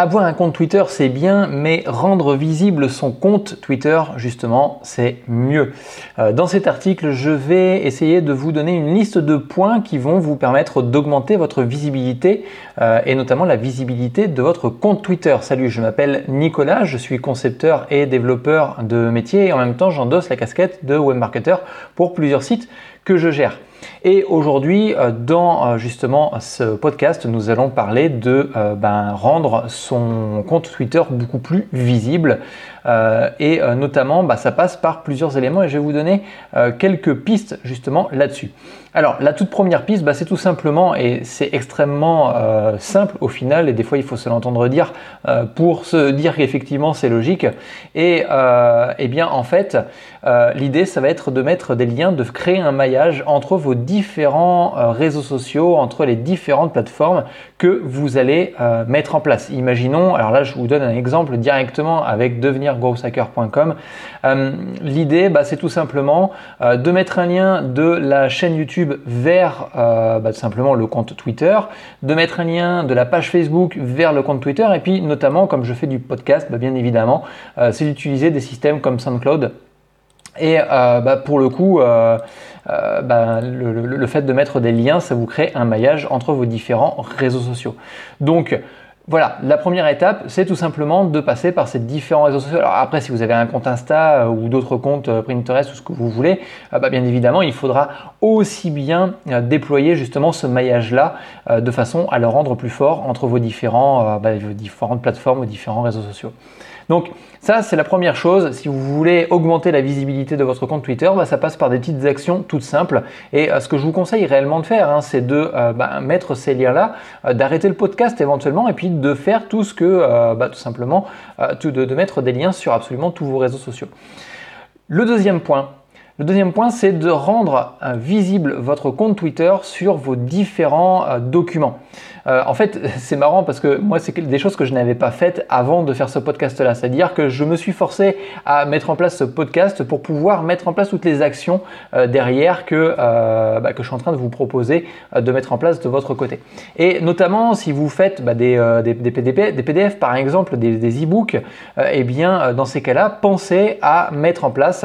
Avoir un compte Twitter, c'est bien, mais rendre visible son compte Twitter, justement, c'est mieux. Euh, dans cet article, je vais essayer de vous donner une liste de points qui vont vous permettre d'augmenter votre visibilité euh, et notamment la visibilité de votre compte Twitter. Salut, je m'appelle Nicolas, je suis concepteur et développeur de métier et en même temps, j'endosse la casquette de webmarketer pour plusieurs sites que je gère. Et aujourd'hui, euh, dans euh, justement ce podcast, nous allons parler de euh, ben, rendre son compte Twitter beaucoup plus visible. et notamment, bah, ça passe par plusieurs éléments et je vais vous donner quelques pistes justement là-dessus. Alors, la toute première piste, bah, c'est tout simplement, et c'est extrêmement simple au final, et des fois il faut se l'entendre dire pour se dire qu'effectivement c'est logique. Et, et, bien en fait, l'idée, ça va être de mettre des liens, de créer un maillage entre vos différents euh, réseaux sociaux, entre les différentes plateformes que vous allez euh, mettre en place. Imaginons, alors là je vous donne un exemple directement avec devenirgrowhacker.com. Euh, l'idée, bah, c'est tout simplement de mettre un lien de la chaîne YouTube vers bah, simplement le compte Twitter, de mettre un lien de la page Facebook vers le compte Twitter, et puis notamment, comme je fais du podcast, bah, bien évidemment, c'est d'utiliser des systèmes comme SoundCloud et euh, bah, pour le coup, euh, euh, bah, le, fait de mettre des liens, ça vous crée un maillage entre vos différents réseaux sociaux. Donc voilà, la première étape, c'est tout simplement de passer par ces différents réseaux sociaux. Alors après, si vous avez un compte Insta ou d'autres comptes Pinterest ou ce que vous voulez, bah, bien évidemment, il faudra aussi bien déployer justement ce maillage-là de façon à le rendre plus fort entre vos, vos différentes plateformes, vos différents réseaux sociaux. Donc ça, c'est la première chose. Si vous voulez augmenter la visibilité de votre compte Twitter, bah, ça passe par des petites actions toutes simples. Et euh, ce que je vous conseille réellement de faire, hein, c'est de euh, bah, mettre ces liens-là, euh, d'arrêter le podcast éventuellement, et puis de faire tout ce que, bah, tout simplement, de, de mettre des liens sur absolument tous vos réseaux sociaux. Le deuxième point, le deuxième point, c'est de rendre euh, visible votre compte Twitter sur vos différents euh, documents. Euh, en fait, c'est marrant parce que moi, c'est des choses que je n'avais pas faites avant de faire ce podcast-là. C'est-à-dire que je me suis forcé à mettre en place ce podcast pour pouvoir mettre en place toutes les actions derrière que, bah, que je suis en train de vous proposer de mettre en place de votre côté. Et notamment, si vous faites bah, des, des, PDF, par exemple, des e-books, eh bien, dans ces cas-là, pensez à mettre en place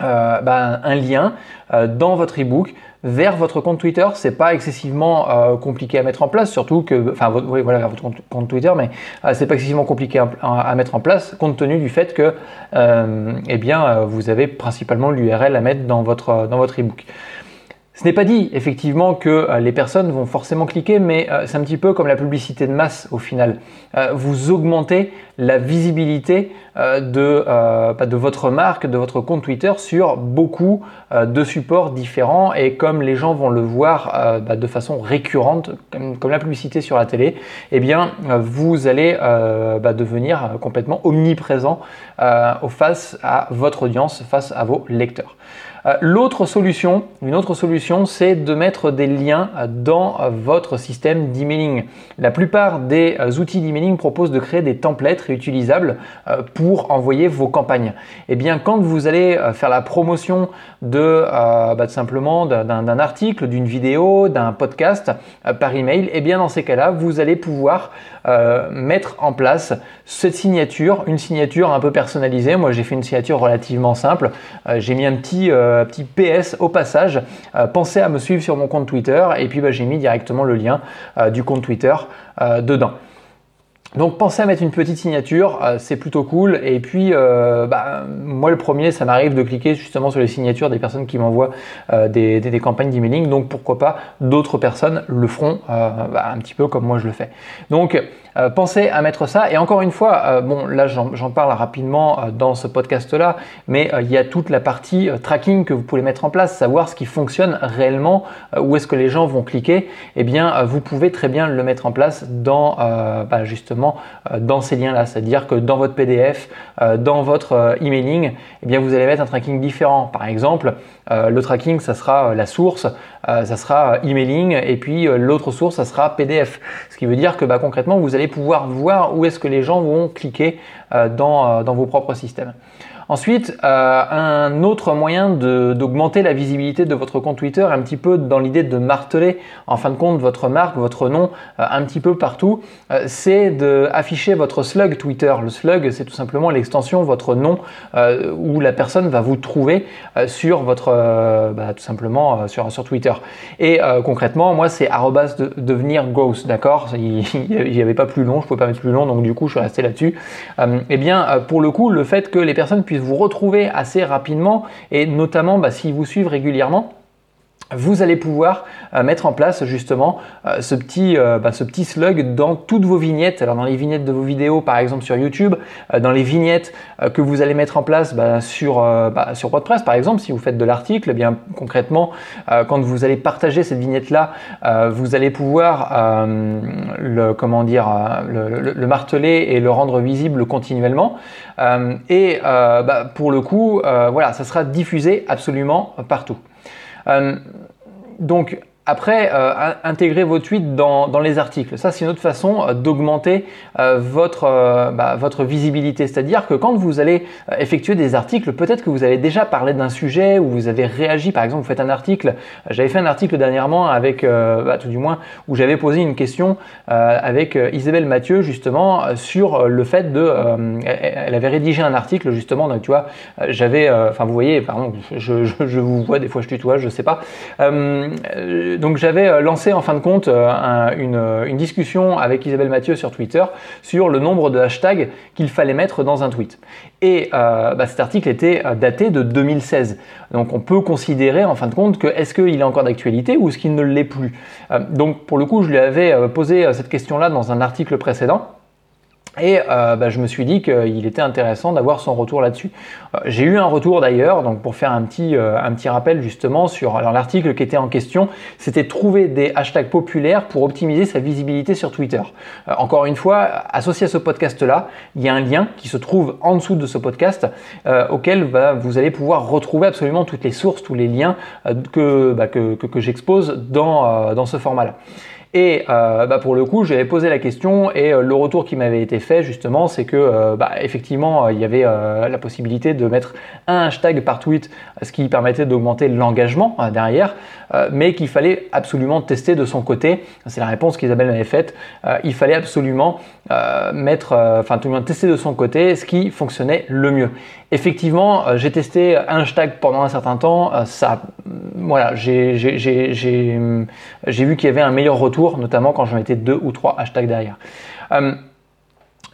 euh, ben, un lien euh, dans votre ebook vers votre compte Twitter. C'est pas excessivement euh, compliqué à mettre en place, surtout que, enfin, oui, voilà, votre compte, Twitter, mais c'est pas excessivement compliqué à, mettre en place, compte tenu du fait que, eh bien, vous avez principalement l'URL à mettre dans votre dans votre ebook. Ce n'est pas dit effectivement que euh, les personnes vont forcément cliquer, mais euh, c'est un petit peu comme la publicité de masse au final. Euh, vous augmentez la visibilité de, votre marque, de votre compte Twitter sur beaucoup de supports différents et comme les gens vont le voir bah, de façon récurrente, comme, la publicité sur la télé, eh bien vous allez bah, devenir complètement omniprésent face à votre audience, face à vos lecteurs. Euh, l'autre solution, une autre solution, c'est de mettre des liens dans votre système d'emailing. La plupart des euh, outils d'emailing proposent de créer des templates réutilisables euh, pour envoyer vos campagnes. Et eh bien, quand vous allez faire la promotion de bah, simplement d'un article, d'une vidéo, d'un podcast par email, et eh bien dans ces cas-là, vous allez pouvoir mettre en place cette signature, une signature un peu personnalisée. Moi, j'ai fait une signature relativement simple. j'ai mis un petit euh, petit PS au passage. Euh, pensez à me suivre sur mon compte Twitter et puis bah, j'ai mis directement le lien euh, du compte Twitter dedans. Donc pensez à mettre une petite signature, c'est plutôt cool. Et puis bah, moi le premier, ça m'arrive de cliquer justement sur les signatures des personnes qui m'envoient des, campagnes d'emailing. Donc pourquoi pas d'autres personnes le feront bah, un petit peu comme moi je le fais. Donc euh, pensez à mettre ça. Et encore une fois, euh, bon, là j'en parle rapidement euh, dans ce podcast-là, mais il y a toute la partie tracking que vous pouvez mettre en place, savoir ce qui fonctionne réellement, où est-ce que les gens vont cliquer. Eh bien, vous pouvez très bien le mettre en place dans bah, justement dans ces liens-là, c'est-à-dire que dans votre PDF, dans votre emailing, eh bien vous allez mettre un tracking différent. Par exemple, le tracking, ça sera la source, ça sera emailing, et puis l'autre source, ça sera PDF. Ce qui veut dire que bah, concrètement, vous allez pouvoir voir où est-ce que les gens vont cliquer euh, euh, dans vos propres systèmes. Ensuite, euh, un autre moyen d'augmenter la visibilité de votre compte Twitter, un petit peu dans l'idée de marteler en fin de compte votre marque, votre nom euh, un petit peu partout, euh, c'est d'afficher votre slug Twitter. Le slug, c'est tout simplement l'extension, votre nom, où la personne va vous trouver sur votre, bah, tout simplement sur, sur Twitter. Et concrètement, moi, c'est arrobas de, devenir ghost, d'accord? Il n'y avait pas plus long, je ne pouvais pas mettre plus long, donc du coup, je suis resté là-dessus. eh bien, pour le coup, le fait que les personnes puissent vous retrouver assez rapidement et notamment bah, s'ils vous suivent régulièrement, vous allez pouvoir euh, mettre en place justement euh, ce, petit, euh, bah, ce petit slug dans toutes vos vignettes. Alors dans les vignettes de vos vidéos par exemple sur YouTube, dans les vignettes que vous allez mettre en place bah, sur, bah, sur WordPress par exemple, si vous faites de l'article, eh bien concrètement quand vous allez partager cette vignette là, vous allez pouvoir le, comment dire, le, marteler et le rendre visible continuellement. et pour le coup, voilà, ça sera diffusé absolument partout. Euh, donc après, euh, intégrer vos tweets dans, les articles. Ça, c'est une autre façon euh, d'augmenter euh, votre, bah, votre visibilité. C'est-à-dire que quand vous allez effectuer des articles, peut-être que vous avez déjà parlé d'un sujet ou vous avez réagi. Par exemple, vous faites un article. J'avais fait un article dernièrement avec, bah, tout du moins, où j'avais posé une question avec Isabelle Mathieu justement sur le fait de, elle avait rédigé un article justement. Donc tu vois, j'avais, enfin vous voyez, pardon, je, je, vous vois des fois je tutoie, je sais pas donc j'avais euh, lancé en fin de compte euh, euh, une, discussion avec Isabelle Mathieu sur Twitter sur le nombre de hashtags qu'il fallait mettre dans un tweet. Et bah, cet article était daté de 2016. Donc on peut considérer en fin de compte que est-ce qu'il est encore d'actualité ou est-ce qu'il ne l'est plus? donc pour le coup, je lui avais posé cette question-là dans un article précédent. Et euh, bah, je me suis dit qu'il était intéressant d'avoir son retour là-dessus. Euh, j'ai eu un retour d'ailleurs, donc pour faire un petit, euh, un petit rappel justement sur l'article qui était en question, c'était trouver des hashtags populaires pour optimiser sa visibilité sur Twitter. encore une fois, associé à ce podcast-là, il y a un lien qui se trouve en dessous de ce podcast auquel bah, vous allez pouvoir retrouver absolument toutes les sources, tous les liens que, bah, que, que, que j'expose dans, dans ce format-là. Et euh, bah pour le coup, j'avais posé la question et euh, le retour qui m'avait été fait justement, c'est que euh, bah, effectivement, il y avait la possibilité de mettre un hashtag par tweet, ce qui permettait d'augmenter l'engagement derrière, mais qu'il fallait absolument tester de son côté. C'est la réponse qu'Isabelle m'avait faite. il fallait absolument mettre, enfin tout le monde tester de son côté ce qui fonctionnait le mieux. Effectivement, j'ai testé un hashtag pendant un certain temps. ça, voilà, j'ai vu qu'il y avait un meilleur retour notamment quand je mettais deux ou trois hashtags derrière. Euh,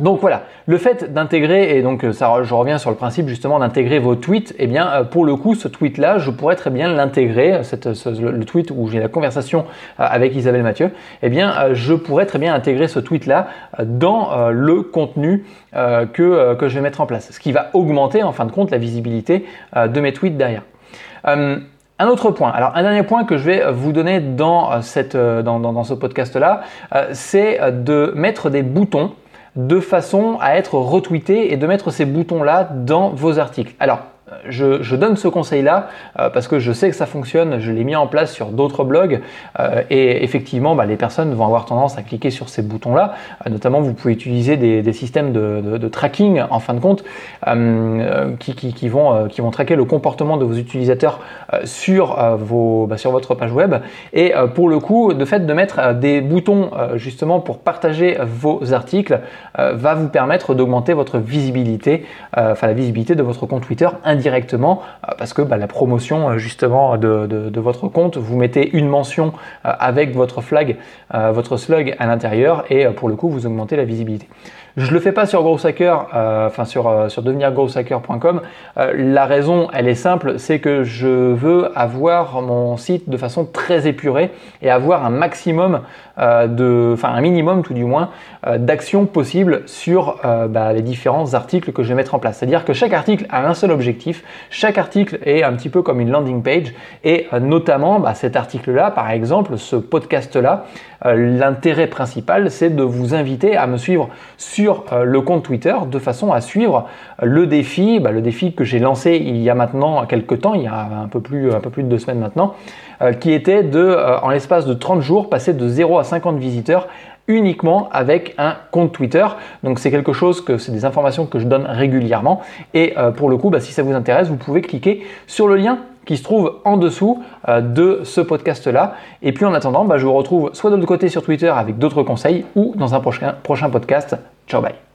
donc voilà, le fait d'intégrer, et donc ça, je reviens sur le principe justement d'intégrer vos tweets, et eh bien euh, pour le coup, ce tweet-là, je pourrais très bien l'intégrer, le tweet où j'ai la conversation euh, avec Isabelle Mathieu, eh bien je pourrais très bien intégrer ce tweet-là dans le contenu que, que je vais mettre en place, ce qui va augmenter en fin de compte la visibilité de mes tweets derrière. Un autre point, alors un dernier point que je vais vous donner dans, euh, euh, ce podcast-là, euh, c'est de mettre des boutons de façon à être retweeté et de mettre ces boutons-là dans vos articles. Je, donne ce conseil-là euh, parce que je sais que ça fonctionne, je l'ai mis en place sur d'autres blogs euh, et effectivement bah, les personnes vont avoir tendance à cliquer sur ces boutons-là. Euh, notamment vous pouvez utiliser des, systèmes de, tracking en fin de compte qui, vont, traquer le comportement de vos utilisateurs bah, sur votre page web. Et pour le coup, le fait de mettre des boutons justement pour partager vos articles va vous permettre d'augmenter votre visibilité, enfin la visibilité de votre compte Twitter euh, parce que bah, la promotion euh, justement de, votre compte, vous mettez une mention euh, avec votre flag, votre slug à l'intérieur et pour le coup vous augmentez la visibilité. Je le fais pas sur Growthhacker, enfin sur, sur devenirgrowthhacker.com. la raison, elle est simple, c'est que je veux avoir mon site de façon très épurée et avoir un maximum de, enfin un minimum tout du moins d'actions possibles sur bah, les différents articles que je vais mettre en place. C'est-à-dire que chaque article a un seul objectif chaque article est un petit peu comme une landing page et euh, notamment bah, cet article-là, par exemple, ce podcast-là, euh, l'intérêt principal, c'est de vous inviter à me suivre sur euh, le compte Twitter de façon à suivre le défi, bah, le défi que j'ai lancé il y a maintenant quelques temps, il y a un peu plus, un peu plus de deux semaines maintenant, qui était de, en l'espace de 30 jours, passer de 0 à 50 visiteurs uniquement avec un compte Twitter. Donc c'est quelque chose que c'est des informations que je donne régulièrement. Et euh, pour le coup, bah, si ça vous intéresse, vous pouvez cliquer sur le lien qui se trouve en dessous euh, de ce podcast-là. Et puis en attendant, bah, je vous retrouve soit de l'autre côté sur Twitter avec d'autres conseils ou dans un prochain, prochain podcast. Ciao, bye.